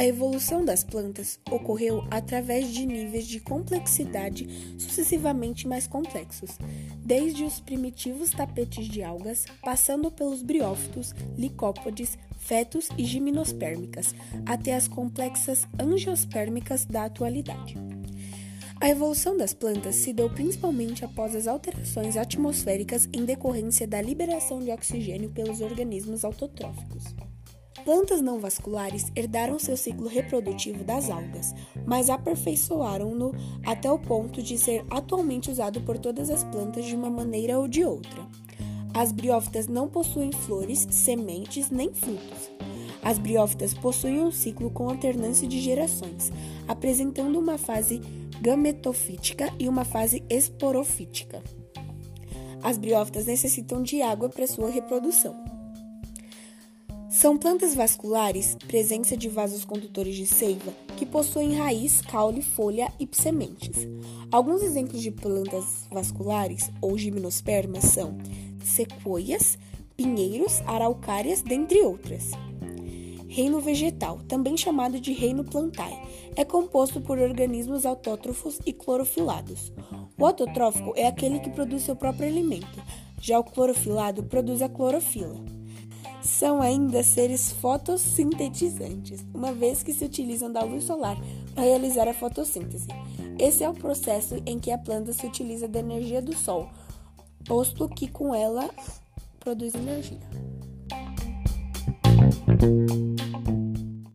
A evolução das plantas ocorreu através de níveis de complexidade sucessivamente mais complexos, desde os primitivos tapetes de algas, passando pelos briófitos, licópodes, fetos e gimnospérmicas, até as complexas angiospermicas da atualidade. A evolução das plantas se deu principalmente após as alterações atmosféricas em decorrência da liberação de oxigênio pelos organismos autotróficos. Plantas não vasculares herdaram seu ciclo reprodutivo das algas, mas aperfeiçoaram-no até o ponto de ser atualmente usado por todas as plantas de uma maneira ou de outra. As briófitas não possuem flores, sementes nem frutos. As briófitas possuem um ciclo com alternância de gerações, apresentando uma fase gametofítica e uma fase esporofítica. As briófitas necessitam de água para sua reprodução. São plantas vasculares, presença de vasos condutores de seiva, que possuem raiz, caule, folha e sementes. Alguns exemplos de plantas vasculares ou gimnospermas são sequoias, pinheiros, araucárias, dentre outras. Reino vegetal, também chamado de reino plantae, é composto por organismos autótrofos e clorofilados. O autotrófico é aquele que produz seu próprio alimento, já o clorofilado produz a clorofila são ainda seres fotossintetizantes, uma vez que se utilizam da luz solar para realizar a fotossíntese. Esse é o processo em que a planta se utiliza da energia do sol, posto que com ela produz energia.